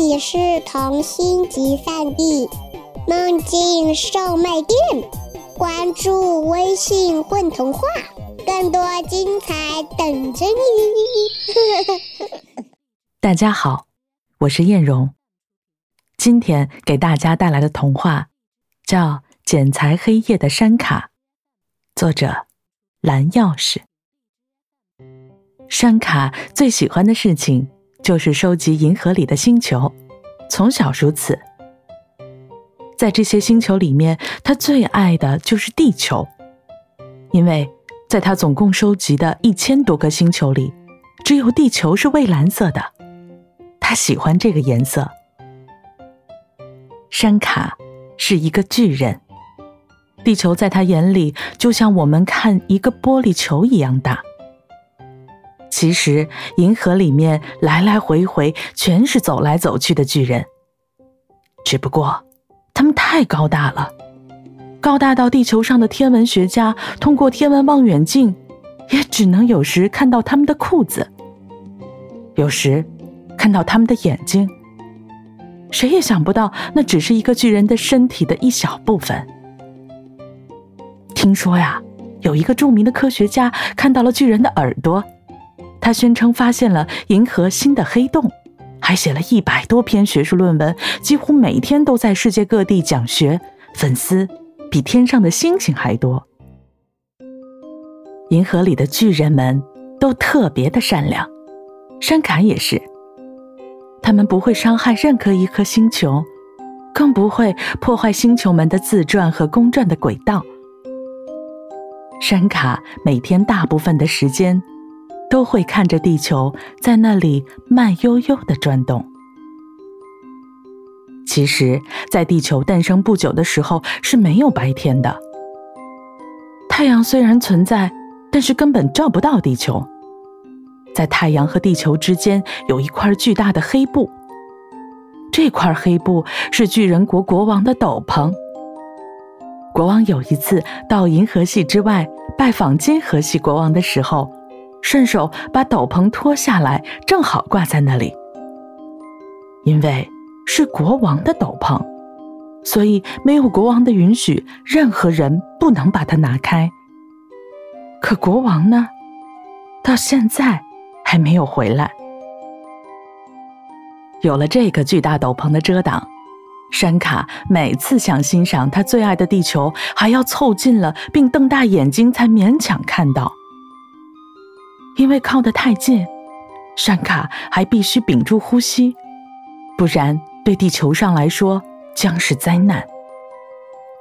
你是童心集散地，梦境售卖店。关注微信“混童话”，更多精彩等着你。大家好，我是艳荣。今天给大家带来的童话叫《剪裁黑夜的山卡》，作者蓝钥匙。山卡最喜欢的事情就是收集银河里的星球，从小如此。在这些星球里面，他最爱的就是地球，因为在他总共收集的一千多个星球里，只有地球是蔚蓝色的。他喜欢这个颜色。山卡是一个巨人，地球在他眼里就像我们看一个玻璃球一样大。其实，银河里面来来回回全是走来走去的巨人，只不过。他们太高大了，高大到地球上的天文学家通过天文望远镜，也只能有时看到他们的裤子，有时看到他们的眼睛。谁也想不到，那只是一个巨人的身体的一小部分。听说呀，有一个著名的科学家看到了巨人的耳朵，他宣称发现了银河新的黑洞。还写了一百多篇学术论文，几乎每天都在世界各地讲学，粉丝比天上的星星还多。银河里的巨人们都特别的善良，山卡也是。他们不会伤害任何一颗星球，更不会破坏星球们的自转和公转的轨道。山卡每天大部分的时间。都会看着地球在那里慢悠悠的转动。其实，在地球诞生不久的时候是没有白天的。太阳虽然存在，但是根本照不到地球。在太阳和地球之间有一块巨大的黑布，这块黑布是巨人国国王的斗篷。国王有一次到银河系之外拜访金河系国王的时候。顺手把斗篷脱下来，正好挂在那里。因为是国王的斗篷，所以没有国王的允许，任何人不能把它拿开。可国王呢，到现在还没有回来。有了这个巨大斗篷的遮挡，山卡每次想欣赏他最爱的地球，还要凑近了并瞪大眼睛才勉强看到。因为靠得太近，山卡还必须屏住呼吸，不然对地球上来说将是灾难。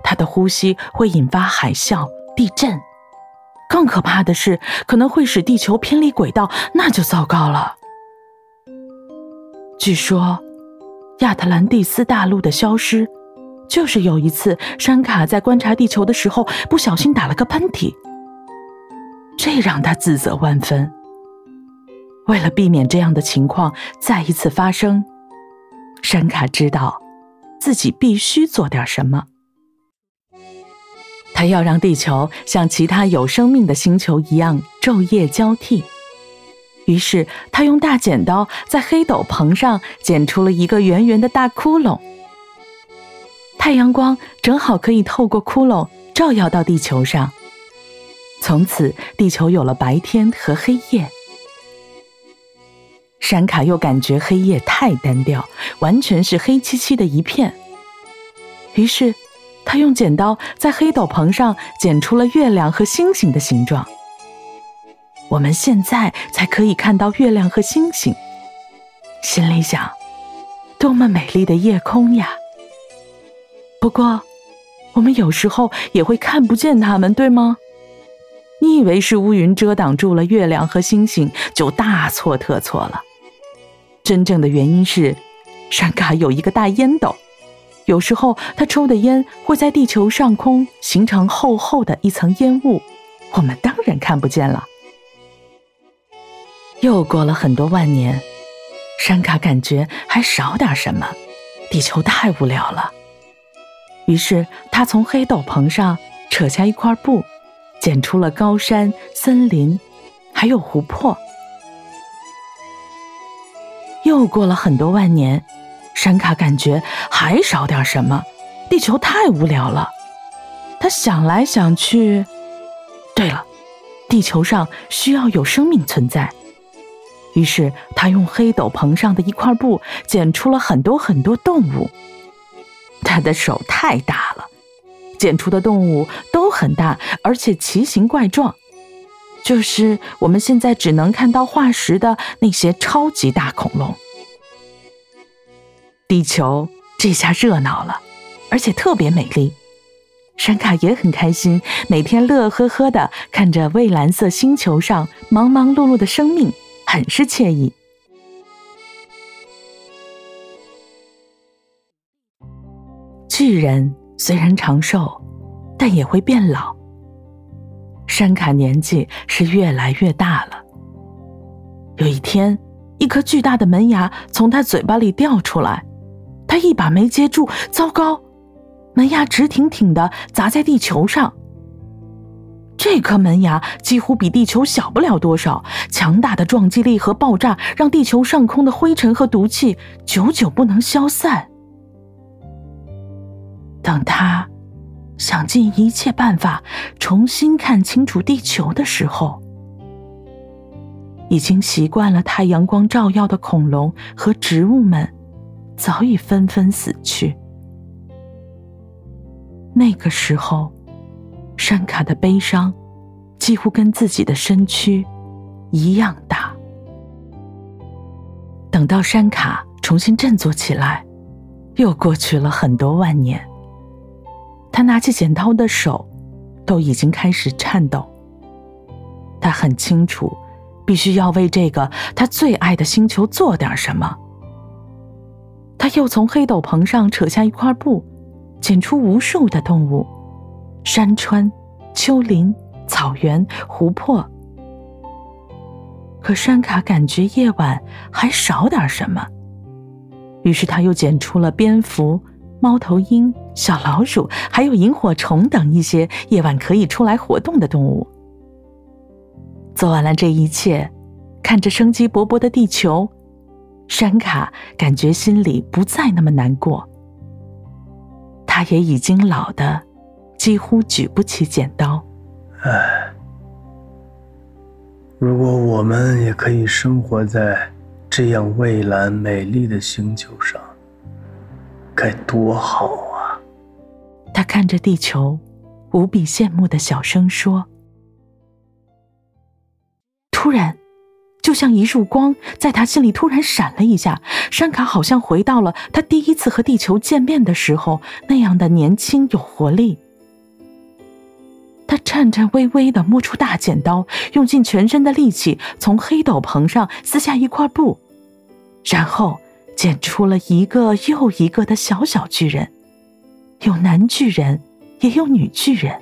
他的呼吸会引发海啸、地震，更可怕的是可能会使地球偏离轨道，那就糟糕了。据说，亚特兰蒂斯大陆的消失，就是有一次山卡在观察地球的时候不小心打了个喷嚏。这让他自责万分。为了避免这样的情况再一次发生，山卡知道自己必须做点什么。他要让地球像其他有生命的星球一样昼夜交替。于是，他用大剪刀在黑斗篷上剪出了一个圆圆的大窟窿。太阳光正好可以透过窟窿照耀到地球上。从此，地球有了白天和黑夜。山卡又感觉黑夜太单调，完全是黑漆漆的一片。于是，他用剪刀在黑斗篷上剪出了月亮和星星的形状。我们现在才可以看到月亮和星星。心里想：多么美丽的夜空呀！不过，我们有时候也会看不见它们，对吗？你以为是乌云遮挡住了月亮和星星，就大错特错了。真正的原因是，山卡有一个大烟斗，有时候他抽的烟会在地球上空形成厚厚的一层烟雾，我们当然看不见了。又过了很多万年，山卡感觉还少点什么，地球太无聊了。于是他从黑斗篷上扯下一块布。剪出了高山、森林，还有湖泊。又过了很多万年，山卡感觉还少点什么，地球太无聊了。他想来想去，对了，地球上需要有生命存在。于是他用黑斗篷上的一块布剪出了很多很多动物。他的手太大了，剪出的动物都很大，而且奇形怪状，就是我们现在只能看到化石的那些超级大恐龙。地球这下热闹了，而且特别美丽。山卡也很开心，每天乐呵呵的看着蔚蓝色星球上忙忙碌碌的生命，很是惬意。巨人虽然长寿，但也会变老。山卡年纪是越来越大了。有一天，一颗巨大的门牙从他嘴巴里掉出来。他一把没接住，糟糕！门牙直挺挺的砸在地球上。这颗门牙几乎比地球小不了多少，强大的撞击力和爆炸让地球上空的灰尘和毒气久久不能消散。等他想尽一切办法重新看清楚地球的时候，已经习惯了太阳光照耀的恐龙和植物们。早已纷纷死去。那个时候，山卡的悲伤几乎跟自己的身躯一样大。等到山卡重新振作起来，又过去了很多万年。他拿起剪刀的手都已经开始颤抖。他很清楚，必须要为这个他最爱的星球做点什么。他又从黑斗篷上扯下一块布，剪出无数的动物，山川、丘陵、草原、湖泊。可山卡感觉夜晚还少点什么，于是他又剪出了蝙蝠、猫头鹰、小老鼠，还有萤火虫等一些夜晚可以出来活动的动物。做完了这一切，看着生机勃勃的地球。山卡感觉心里不再那么难过，他也已经老的几乎举不起剪刀。唉，如果我们也可以生活在这样蔚蓝美丽的星球上，该多好啊！他看着地球，无比羡慕的小声说。突然。就像一束光，在他心里突然闪了一下。山卡好像回到了他第一次和地球见面的时候那样的年轻有活力。他颤颤巍巍的摸出大剪刀，用尽全身的力气从黑斗篷上撕下一块布，然后剪出了一个又一个的小小巨人，有男巨人，也有女巨人。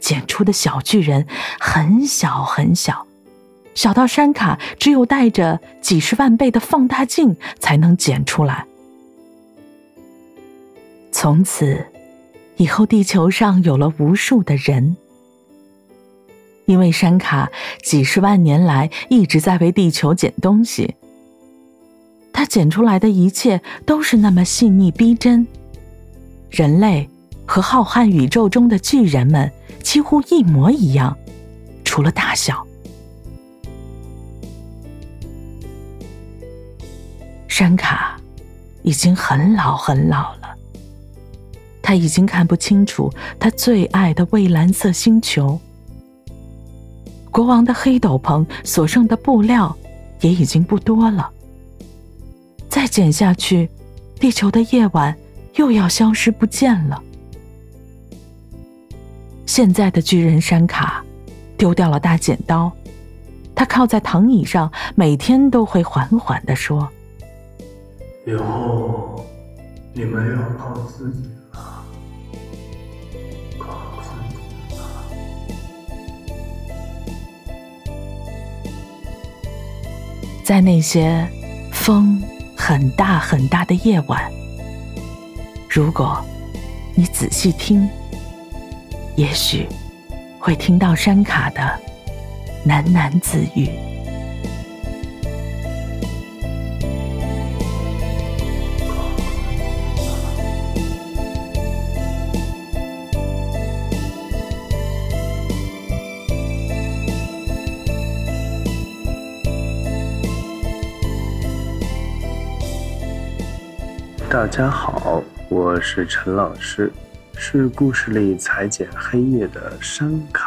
剪出的小巨人很小很小。小到山卡只有带着几十万倍的放大镜才能剪出来。从此以后，地球上有了无数的人，因为山卡几十万年来一直在为地球捡东西。他剪出来的一切都是那么细腻逼真，人类和浩瀚宇宙中的巨人们几乎一模一样，除了大小。山卡已经很老很老了，他已经看不清楚他最爱的蔚蓝色星球。国王的黑斗篷所剩的布料也已经不多了。再剪下去，地球的夜晚又要消失不见了。现在的巨人山卡丢掉了大剪刀，他靠在躺椅上，每天都会缓缓的说。以后你们要靠自己了，靠自己了。在那些风很大很大的夜晚，如果你仔细听，也许会听到山卡的喃喃自语。大家好，我是陈老师，是故事里裁剪黑夜的山卡。